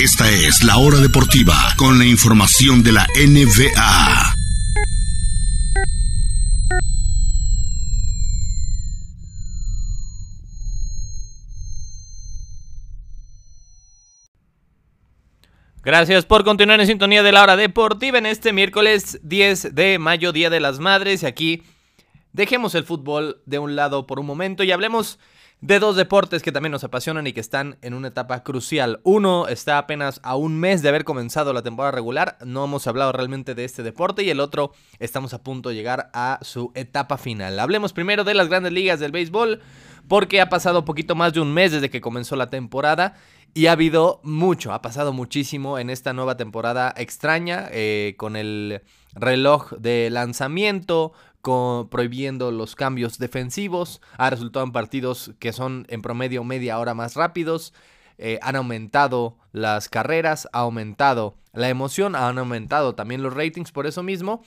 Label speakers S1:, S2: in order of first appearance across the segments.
S1: Esta es la hora deportiva con la información de la NBA.
S2: Gracias por continuar en sintonía de la hora deportiva en este miércoles 10 de mayo, Día de las Madres. Y aquí dejemos el fútbol de un lado por un momento y hablemos de dos deportes que también nos apasionan y que están en una etapa crucial. Uno está apenas a un mes de haber comenzado la temporada regular, no hemos hablado realmente de este deporte y el otro estamos a punto de llegar a su etapa final. Hablemos primero de las grandes ligas del béisbol porque ha pasado poquito más de un mes desde que comenzó la temporada y ha habido mucho, ha pasado muchísimo en esta nueva temporada extraña eh, con el reloj de lanzamiento, prohibiendo los cambios defensivos. Ha resultado en partidos que son en promedio media hora más rápidos. Eh, han aumentado las carreras, ha aumentado la emoción, han aumentado también los ratings por eso mismo.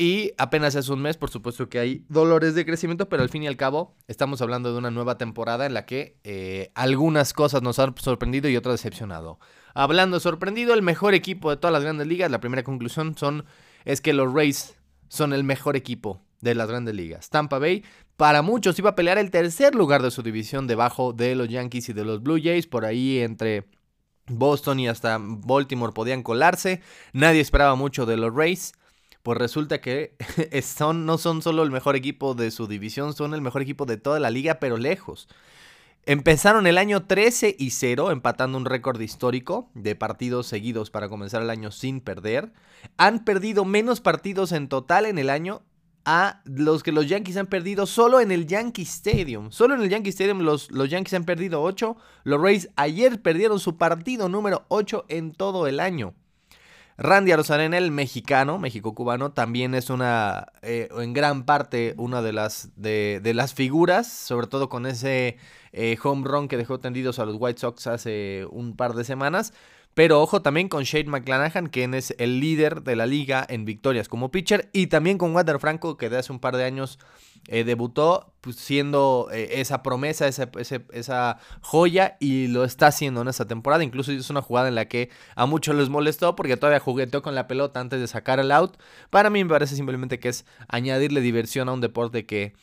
S2: Y apenas es un mes, por supuesto que hay dolores de crecimiento, pero al fin y al cabo estamos hablando de una nueva temporada en la que eh, algunas cosas nos han sorprendido y otras decepcionado. Hablando sorprendido, el mejor equipo de todas las grandes ligas, la primera conclusión son, es que los Rays son el mejor equipo de las grandes ligas. Tampa Bay, para muchos, iba a pelear el tercer lugar de su división debajo de los Yankees y de los Blue Jays. Por ahí entre Boston y hasta Baltimore podían colarse. Nadie esperaba mucho de los Rays. Pues resulta que son, no son solo el mejor equipo de su división, son el mejor equipo de toda la liga, pero lejos. Empezaron el año 13 y 0, empatando un récord histórico de partidos seguidos para comenzar el año sin perder. Han perdido menos partidos en total en el año a los que los Yankees han perdido solo en el Yankee Stadium. Solo en el Yankee Stadium los, los Yankees han perdido 8. Los Rays ayer perdieron su partido número 8 en todo el año. Randy Arozarena, el mexicano, México-cubano, también es una, eh, en gran parte, una de las, de, de las figuras, sobre todo con ese eh, home run que dejó tendidos a los White Sox hace un par de semanas. Pero ojo también con Shane McClanahan, quien es el líder de la liga en victorias como pitcher. Y también con Water Franco, que de hace un par de años eh, debutó pues, siendo eh, esa promesa, esa, esa, joya. Y lo está haciendo en esta temporada. Incluso es una jugada en la que a muchos les molestó porque todavía jugueteó con la pelota antes de sacar el out. Para mí me parece simplemente que es añadirle diversión a un deporte que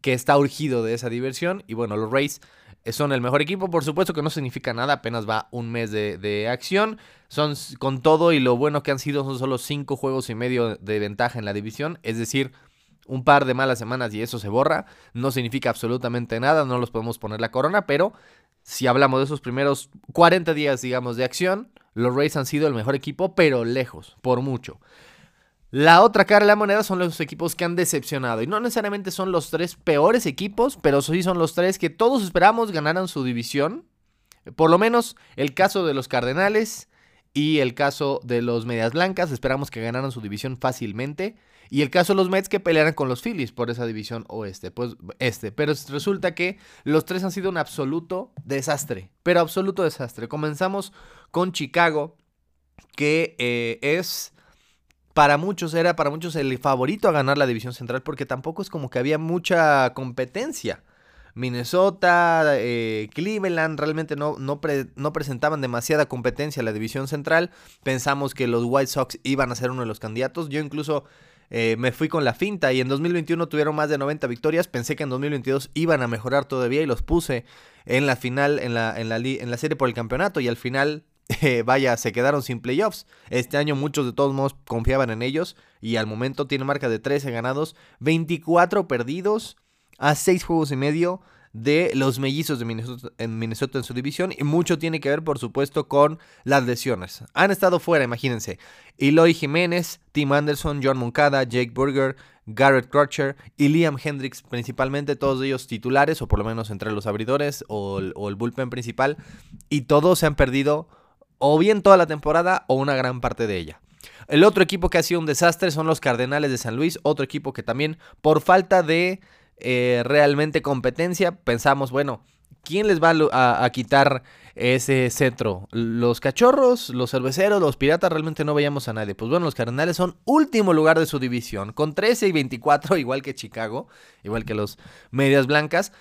S2: que está urgido de esa diversión. Y bueno, los Rays son el mejor equipo. Por supuesto que no significa nada, apenas va un mes de, acción. Son con todo y lo bueno que han sido, son solo cinco juegos y medio de ventaja en la división. Es decir, un par de malas semanas y eso se borra. No significa absolutamente nada, no los podemos poner la corona, pero si hablamos de esos primeros 40 días, digamos, de acción, los Rays han sido el mejor equipo, pero lejos, por mucho. La otra cara de la moneda son los equipos que han decepcionado. Y no necesariamente son los tres peores equipos, pero sí son los tres que todos esperamos ganaran su división. Por lo menos el caso de los Cardenales y el caso de los Medias Blancas, esperamos que ganaran su división fácilmente. Y el caso de los Mets que pelearan con los Phillies por esa división oeste. Pues este. Pero resulta que los tres han sido un absoluto desastre. Pero absoluto desastre. Comenzamos con Chicago, que eh, es para muchos era para muchos el favorito a ganar la división central porque tampoco es como que había mucha competencia. Minnesota, eh, Cleveland realmente no, no, no, presentaban demasiada competencia en la división central. Pensamos que los White Sox iban a ser uno de los candidatos. Yo incluso eh, me fui con la finta y en 2021 tuvieron más de 90 victorias. Pensé que en 2022 iban a mejorar todavía y los puse en la final, en la, en la, en la serie por el campeonato y al final eh, vaya, se quedaron sin playoffs. Este año muchos de todos modos confiaban en ellos y al momento tiene marca de 13 ganados, 24 perdidos a 6 juegos y medio de los mellizos de Minnesota en, su división y mucho tiene que ver por supuesto con las lesiones. Han estado fuera, imagínense. Eloy Jiménez, Tim Anderson, John Moncada, Jake Burger, Garrett Crutcher y Liam Hendricks, principalmente todos ellos titulares o por lo menos entre los abridores o el bullpen principal y todos se han perdido o bien toda la temporada o una gran parte de ella. El otro equipo que ha sido un desastre son los Cardenales de San Luis, otro equipo que también por falta de eh, realmente competencia pensamos, bueno, ¿quién les va a, quitar ese cetro? ¿Los cachorros, los cerveceros, los piratas? Realmente no veíamos a nadie. Pues bueno, los Cardenales son último lugar de su división, con 13 y 24, igual que Chicago, igual que los Medias Blancas.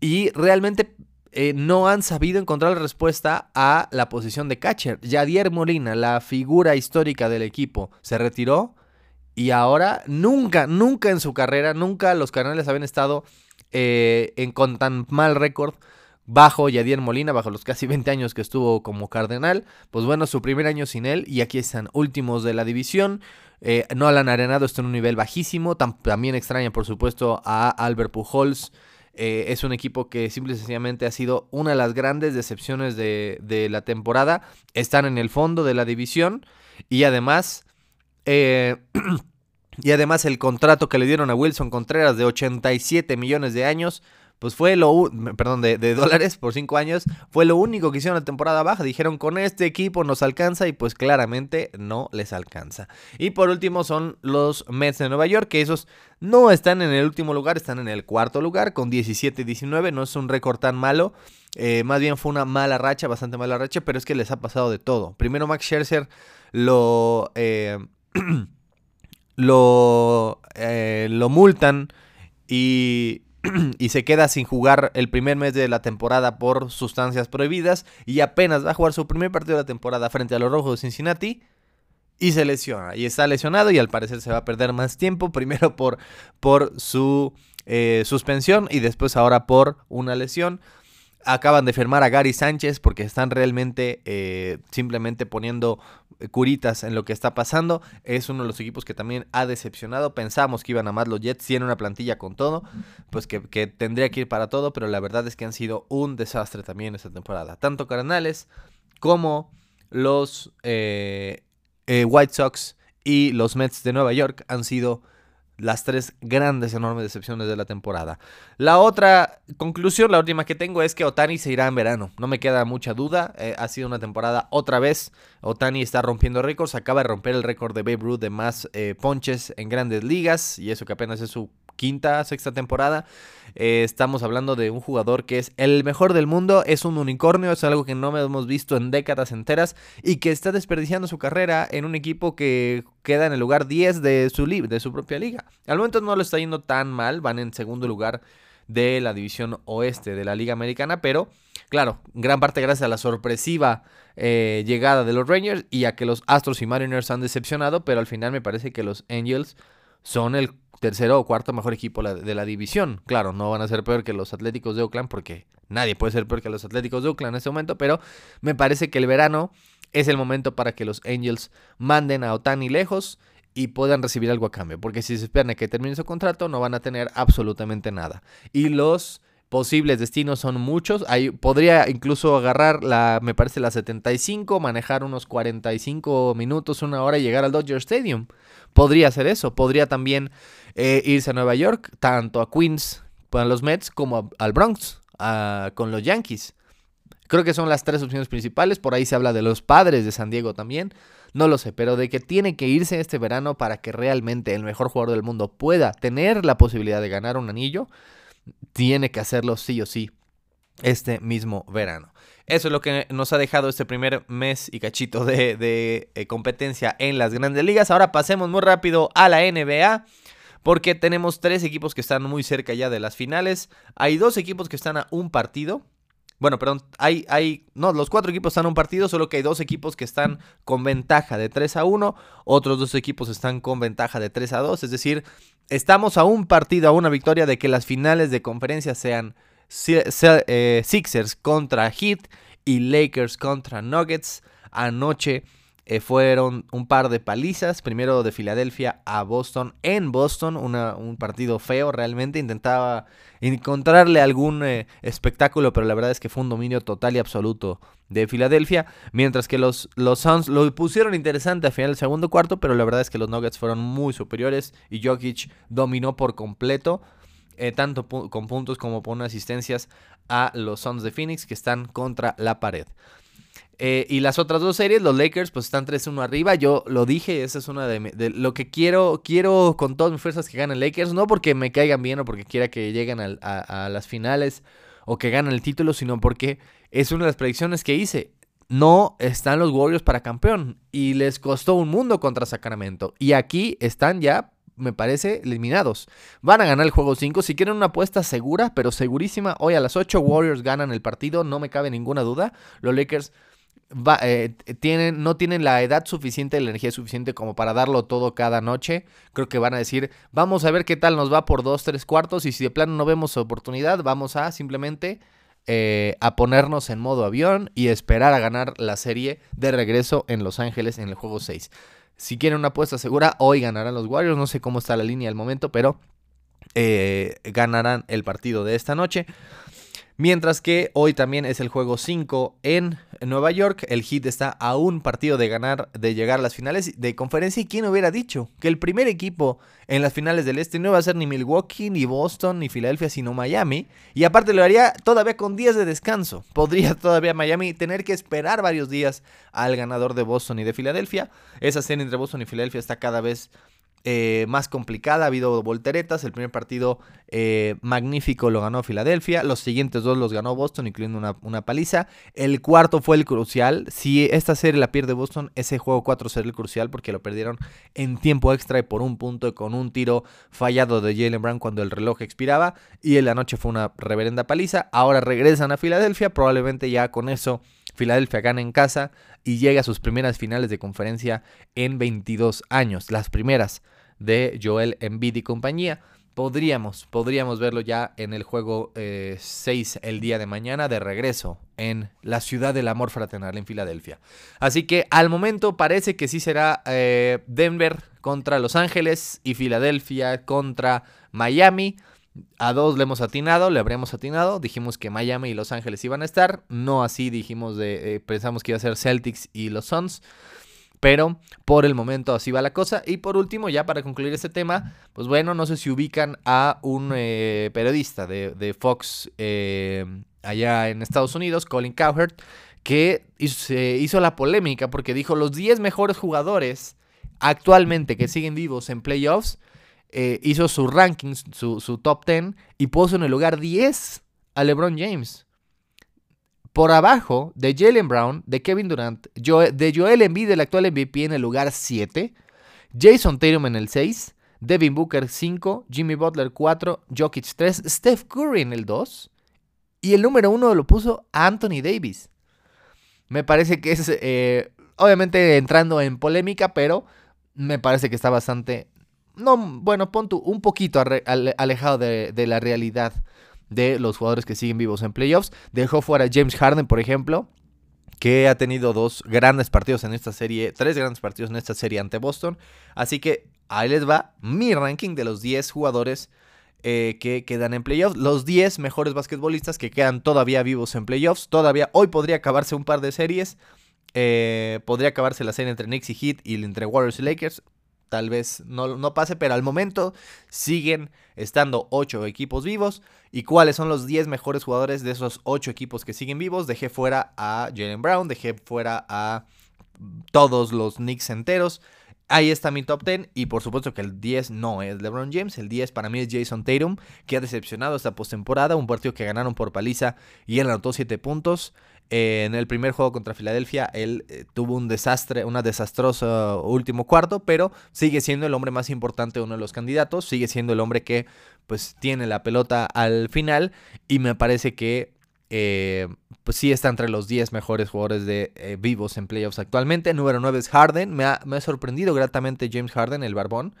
S2: Y realmente eh, no han sabido encontrar la respuesta a la posición de catcher. Yadier Molina, la figura histórica del equipo, se retiró y ahora nunca, nunca en su carrera, nunca los canales habían estado eh, en, con tan mal récord bajo Yadier Molina, bajo los casi 20 años que estuvo como cardenal. Pues bueno, su primer año sin él y aquí están últimos de la división. Eh, Nolan Arenado está en un nivel bajísimo. también extraña, por supuesto, a Albert Pujols. Eh, es un equipo que simple y sencillamente ha sido una de las grandes decepciones de, de la temporada. Están en el fondo de la división y además eh, y además el contrato que le dieron a Wilson Contreras de 87 millones de años, pues fue lo, perdón, de, dólares por 5 años, fue lo único que hicieron la temporada baja. Dijeron, con este equipo nos alcanza y pues claramente no les alcanza. Y por último son los Mets de Nueva York, que esos no están en el último lugar, están en el cuarto lugar con 17-19, no es un récord tan malo. Eh, más bien fue una mala racha, bastante mala racha, pero es que les ha pasado de todo. Primero Max Scherzer lo... Eh, lo, eh, lo multan y, y, se queda sin jugar el primer mes de la temporada por sustancias prohibidas y apenas va a jugar su primer partido de la temporada frente a los Rojos de Cincinnati y se lesiona. Y está lesionado y al parecer se va a perder más tiempo, primero por, por su eh, suspensión y después ahora por una lesión. Acaban de firmar a Gary Sánchez porque están realmente eh, simplemente poniendo curitas en lo que está pasando. Es uno de los equipos que también ha decepcionado. Pensamos que iban a más los Jets, tienen una plantilla con todo, pues que, tendría que ir para todo, pero la verdad es que han sido un desastre también esta temporada. Tanto Cardenales como los eh, eh, White Sox y los Mets de Nueva York han sido las tres grandes, enormes decepciones de la temporada. La otra conclusión, la última que tengo, es que Otani se irá en verano. No me queda mucha duda. Eh, ha sido una temporada otra vez. Otani está rompiendo récords. Acaba de romper el récord de Babe Ruth de más eh, ponches en grandes ligas. Y eso que apenas es su quinta, sexta temporada. Eh, estamos hablando de un jugador que es el mejor del mundo, es un unicornio, es algo que no hemos visto en décadas enteras y que está desperdiciando su carrera en un equipo que queda en el lugar 10 de su, de su propia liga. Al momento no lo está yendo tan mal, van en segundo lugar de la división oeste de la Liga Americana, pero claro, gran parte gracias a la sorpresiva eh, llegada de los Rangers y a que los Astros y Mariners han decepcionado, pero al final me parece que los Angels son el tercero o cuarto mejor equipo de la división. Claro, no van a ser peor que los Atléticos de Oakland porque nadie puede ser peor que los Atléticos de Oakland en este momento, pero me parece que el verano es el momento para que los Angels manden a Otani lejos y puedan recibir algo a cambio, porque si se esperan a que termine su contrato no van a tener absolutamente nada. Y los posibles destinos son muchos. Ahí podría incluso agarrar la, me parece la 75, manejar unos 45 minutos, una hora y llegar al Dodger Stadium. Podría hacer eso. Podría también eh, irse a Nueva York, tanto a Queens, para los Mets, como al Bronx, con los Yankees. Creo que son las tres opciones principales. Por ahí se habla de los padres de San Diego también. No lo sé, pero de que tiene que irse este verano para que realmente el mejor jugador del mundo pueda tener la posibilidad de ganar un anillo tiene que hacerlo sí o sí este mismo verano. Eso es lo que nos ha dejado este primer mes y cachito de, eh, competencia en las grandes ligas. Ahora pasemos muy rápido a la NBA. Porque tenemos tres equipos que están muy cerca ya de las finales. Hay dos equipos que están a un partido. Bueno, perdón, hay, hay, no, los cuatro equipos están a un partido, solo que hay dos equipos que están con ventaja de 3 a 1, otros dos equipos están con ventaja de 3 a 2, es decir, estamos a un partido, a una victoria de que las finales de conferencia sean eh, Sixers contra Heat y Lakers contra Nuggets. Anoche eh, fueron un par de palizas, primero de Filadelfia a Boston, en Boston, un partido feo realmente, intentaba encontrarle algún eh, espectáculo, pero la verdad es que fue un dominio total y absoluto de Filadelfia, mientras que los, los Suns lo pusieron interesante al final del segundo cuarto, pero la verdad es que los Nuggets fueron muy superiores y Jokic dominó por completo. Eh, tanto con puntos como con asistencias a los Suns de Phoenix que están contra la pared. Eh, y las otras dos series, los Lakers, pues están 3-1 arriba. Yo lo dije, esa es una de, lo que quiero, quiero con todas mis fuerzas que ganen Lakers. No porque me caigan bien o porque quiera que lleguen a, las finales o que ganen el título, sino porque es una de las predicciones que hice. No están los Warriors para campeón y les costó un mundo contra Sacramento. Y aquí están ya me parece, eliminados. Van a ganar el juego 5. Si quieren una apuesta segura, pero segurísima, hoy a las 8 Warriors ganan el partido, no me cabe ninguna duda. Los Lakers eh, tienen, no tienen la edad suficiente, la energía suficiente como para darlo todo cada noche. Creo que van a decir, vamos a ver qué tal nos va por dos, tres cuartos y si de plano no vemos oportunidad, vamos a simplemente eh, a ponernos en modo avión y esperar a ganar la serie de regreso en Los Ángeles en el juego 6. Si quieren una apuesta segura, hoy ganarán los Warriors. No sé cómo está la línea al momento, pero eh, ganarán el partido de esta noche. Mientras que hoy también es el juego 5 en Nueva York. El Heat está a un partido de ganar, de llegar a las finales de conferencia. ¿Y quién hubiera dicho que el primer equipo en las finales del Este no iba a ser ni Milwaukee, ni Boston, ni Filadelfia, sino Miami? Y aparte lo haría todavía con días de descanso. Podría todavía Miami tener que esperar varios días al ganador de Boston y de Filadelfia. Esa serie entre Boston y Filadelfia está cada vez eh, más complicada, ha habido volteretas. El primer partido eh, magnífico lo ganó Filadelfia. Los siguientes dos los ganó Boston, incluyendo una, paliza. El cuarto fue el crucial. Si esta serie la pierde Boston, ese juego 4 será el crucial porque lo perdieron en tiempo extra y por un punto con un tiro fallado de Jalen Brown cuando el reloj expiraba. Y en la noche fue una reverenda paliza. Ahora regresan a Filadelfia. Probablemente ya con eso Filadelfia gana en casa y llega a sus primeras finales de conferencia en 22 años. Las primeras de Joel Embiid y compañía. Podríamos, podríamos verlo ya en el juego 6 eh, el día de mañana de regreso en la ciudad del amor fraternal en Filadelfia. Así que al momento parece que sí será eh, Denver contra Los Ángeles y Filadelfia contra Miami. A dos le hemos atinado, le habríamos atinado. Dijimos que Miami y Los Ángeles iban a estar. No así dijimos de, eh, pensamos que iba a ser Celtics y los Suns. Pero por el momento así va la cosa. Y por último, ya para concluir este tema, pues bueno, no sé si ubican a un eh, periodista de, Fox eh, allá en Estados Unidos, Colin Cowherd, que hizo, hizo la polémica porque dijo los 10 mejores jugadores actualmente que siguen vivos en playoffs. Eh, hizo su ranking, su, su top 10 y puso en el lugar 10 a LeBron James por abajo de Jalen Brown, de Kevin Durant, de Joel Embiid, el actual MVP, en el lugar 7, Jason Tatum en el 6, Devin Booker 5, Jimmy Butler 4, Jokic 3, Steph Curry en el 2, y el número 1 lo puso Anthony Davis. Me parece que es, eh, obviamente entrando en polémica, pero me parece que está bastante, no, bueno, pon un poquito alejado de la realidad de los jugadores que siguen vivos en playoffs. Dejó fuera a James Harden, por ejemplo, que ha tenido dos grandes partidos en esta serie, tres grandes partidos en esta serie ante Boston. Así que ahí les va mi ranking de los 10 jugadores eh, que quedan en playoffs. Los 10 mejores basquetbolistas que quedan todavía vivos en playoffs. Todavía hoy podría acabarse un par de series. Eh, podría acabarse la serie entre Knicks y Heat y entre Warriors y Lakers tal vez no, no, pase, pero al momento siguen estando 8 equipos vivos. ¿Y cuáles son los 10 mejores jugadores de esos 8 equipos que siguen vivos? Dejé fuera a Jalen Brown, dejé fuera a todos los Knicks enteros. Ahí está mi top 10 y por supuesto que el 10 no es LeBron James, el 10 para mí es Jason Tatum, que ha decepcionado esta postemporada, un partido que ganaron por paliza y él anotó 7 puntos. Eh, en el primer juego contra Filadelfia, él eh, tuvo un desastre, una desastrosa último cuarto, pero sigue siendo el hombre más importante, uno de los candidatos, sigue siendo el hombre que pues tiene la pelota al final y me parece que eh, pues sí está entre los 10 mejores jugadores de vivos en playoffs actualmente. Número 9 es Harden, me ha, me ha sorprendido gratamente James Harden, el barbón.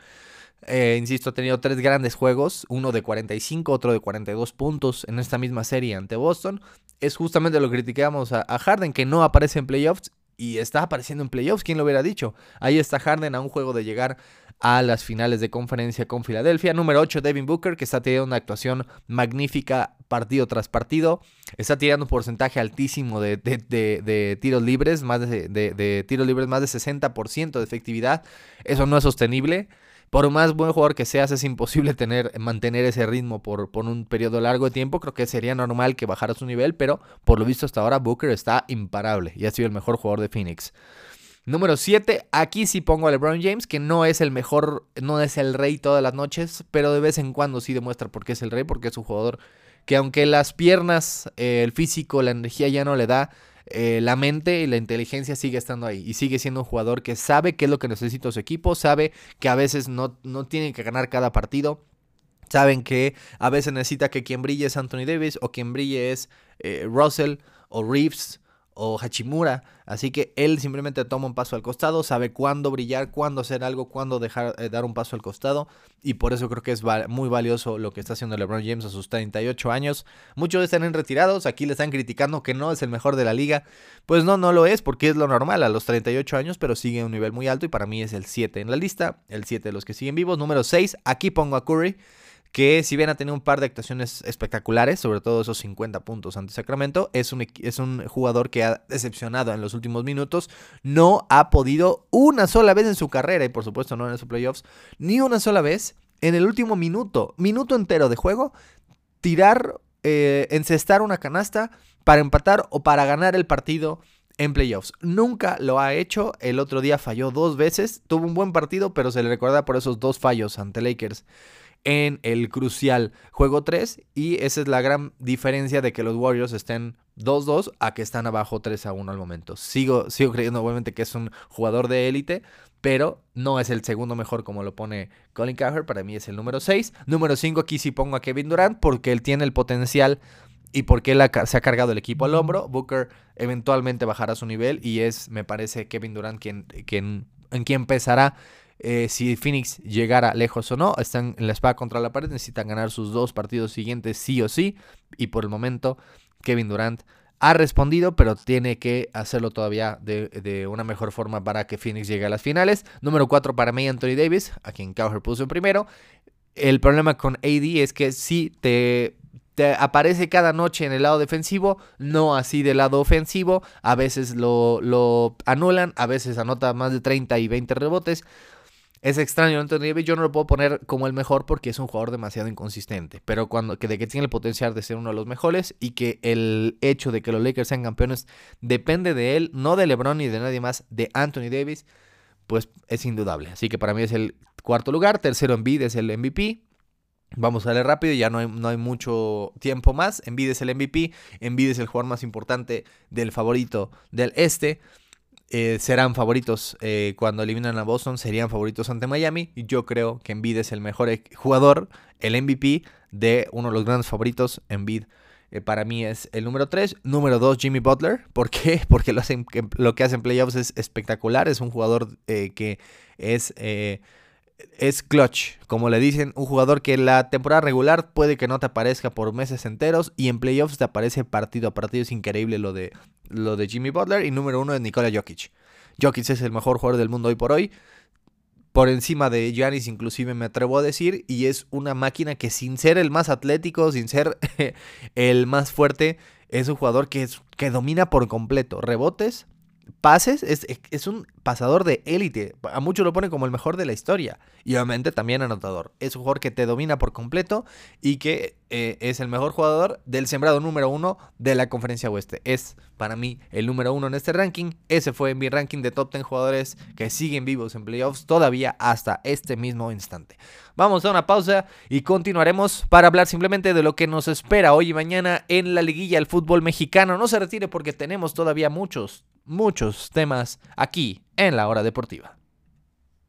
S2: Eh, insisto, ha tenido tres grandes juegos, uno de 45, otro de 42 puntos en esta misma serie ante Boston. Es justamente lo que criticamos a, Harden, que no aparece en playoffs y está apareciendo en playoffs, ¿quién lo hubiera dicho? Ahí está Harden a un juego de llegar a las finales de conferencia con Filadelfia. Número 8, Devin Booker, que está teniendo una actuación magnífica partido tras partido. Está tirando un porcentaje altísimo de, tiros libres, más de, de tiros libres, más de 60% de efectividad. Eso no es sostenible por más buen jugador que seas, es imposible tener, mantener ese ritmo por, un periodo largo de tiempo. Creo que sería normal que bajara su nivel, pero por lo visto hasta ahora Booker está imparable y ha sido el mejor jugador de Phoenix. Número 7, aquí sí pongo a LeBron James, que no es el mejor, no es el rey todas las noches, pero de vez en cuando sí demuestra por qué es el rey, porque es un jugador que aunque las piernas, eh, el físico, la energía ya no le da, eh, la mente y la inteligencia sigue estando ahí y sigue siendo un jugador que sabe qué es lo que necesita su equipo, sabe que a veces no, no tiene que ganar cada partido. Saben que a veces necesita que quien brille es Anthony Davis o quien brille es eh, Russell o Reeves o Hachimura. Así que él simplemente toma un paso al costado, sabe cuándo brillar, cuándo hacer algo, cuándo dejar eh, dar un paso al costado. Y por eso creo que es muy valioso lo que está haciendo LeBron James a sus 38 años. Muchos están en retirados, aquí le están criticando que no es el mejor de la liga. Pues no, no lo es, porque es lo normal a los 38 años, pero sigue a un nivel muy alto y para mí es el 7 en la lista, el 7 de los que siguen vivos. Número 6, aquí pongo a Curry que si bien ha tenido un par de actuaciones espectaculares, sobre todo esos 50 puntos ante Sacramento, es un, es un jugador que ha decepcionado en los últimos minutos, no ha podido una sola vez en su carrera, y por supuesto no en los playoffs, ni una sola vez en el último minuto, minuto entero de juego, tirar, eh, encestar una canasta para empatar o para ganar el partido en playoffs. Nunca lo ha hecho. El otro día falló dos veces. Tuvo un buen partido, pero se le recuerda por esos dos fallos ante Lakers en el crucial juego 3 y esa es la gran diferencia de que los Warriors estén 2-2 a que están abajo 3-1 al momento. Sigo, sigo creyendo obviamente que es un jugador de élite, pero no es el segundo mejor como lo pone Colin Cowherd, para mí es el número 6. Número 5 aquí sí pongo a Kevin Durant porque él tiene el potencial y porque él se ha cargado el equipo al hombro. Booker eventualmente bajará su nivel y es, me parece, Kevin Durant quien, quien, en quien empezará eh, si Phoenix llegara lejos o no. Están en la espada contra la pared, necesitan ganar sus dos partidos siguientes sí o sí. Y por el momento, Kevin Durant ha respondido, pero tiene que hacerlo todavía de, una mejor forma para que Phoenix llegue a las finales. Número 4 para mí, Anthony Davis, a quien Cowher puso en primero. El problema con AD es que si te aparece cada noche en el lado defensivo, no así del lado ofensivo. A veces lo, lo, anulan, a veces anota más de 30 y 20 rebotes. Es extraño, Anthony Davis yo no lo puedo poner como el mejor porque es un jugador demasiado inconsistente, pero cuando que de que tiene el potencial de ser uno de los mejores y que el hecho de que los Lakers sean campeones depende de él, no de LeBron ni de nadie más, de Anthony Davis, pues es indudable. Así que para mí es el cuarto lugar, tercero Embiid es el MVP. Vamos a leer rápido, ya no hay, no hay mucho tiempo más. Embiid es el MVP, Embiid es el jugador más importante del favorito del este. Eh, serán favoritos eh, cuando eliminan a Boston, serían favoritos ante Miami. Y yo creo que Embiid es el mejor e-, jugador, el MVP de uno de los grandes favoritos. Embiid eh, para mí es el número 3. Número 2, Jimmy Butler. ¿Por qué? Porque lo, hacen, lo que hace en playoffs es espectacular. Es un jugador que es es clutch, como le dicen, un jugador que la temporada regular puede que no te aparezca por meses enteros y en playoffs te aparece partido a partido. Es increíble lo de, lo de Jimmy Butler. Y número uno es Nikola Jokic. Jokic es el mejor jugador del mundo hoy por hoy. Por encima de Giannis inclusive me atrevo a decir. Y es una máquina que sin ser el más atlético, sin ser el más fuerte, es un jugador que, es, que domina por completo. Rebotes, pases, es, es, un pasador de élite. A muchos lo ponen como el mejor de la historia. Y obviamente también anotador. Es un jugador que te domina por completo y que eh, es el mejor jugador del sembrado número uno de la conferencia oeste. Es para mí el número uno en este ranking. Ese fue mi ranking de top 10 jugadores que siguen vivos en playoffs todavía hasta este mismo instante. Vamos a una pausa y continuaremos para hablar simplemente de lo que nos espera hoy y mañana en la liguilla del fútbol mexicano. No se retire porque tenemos todavía muchos, muchos temas aquí en la hora deportiva.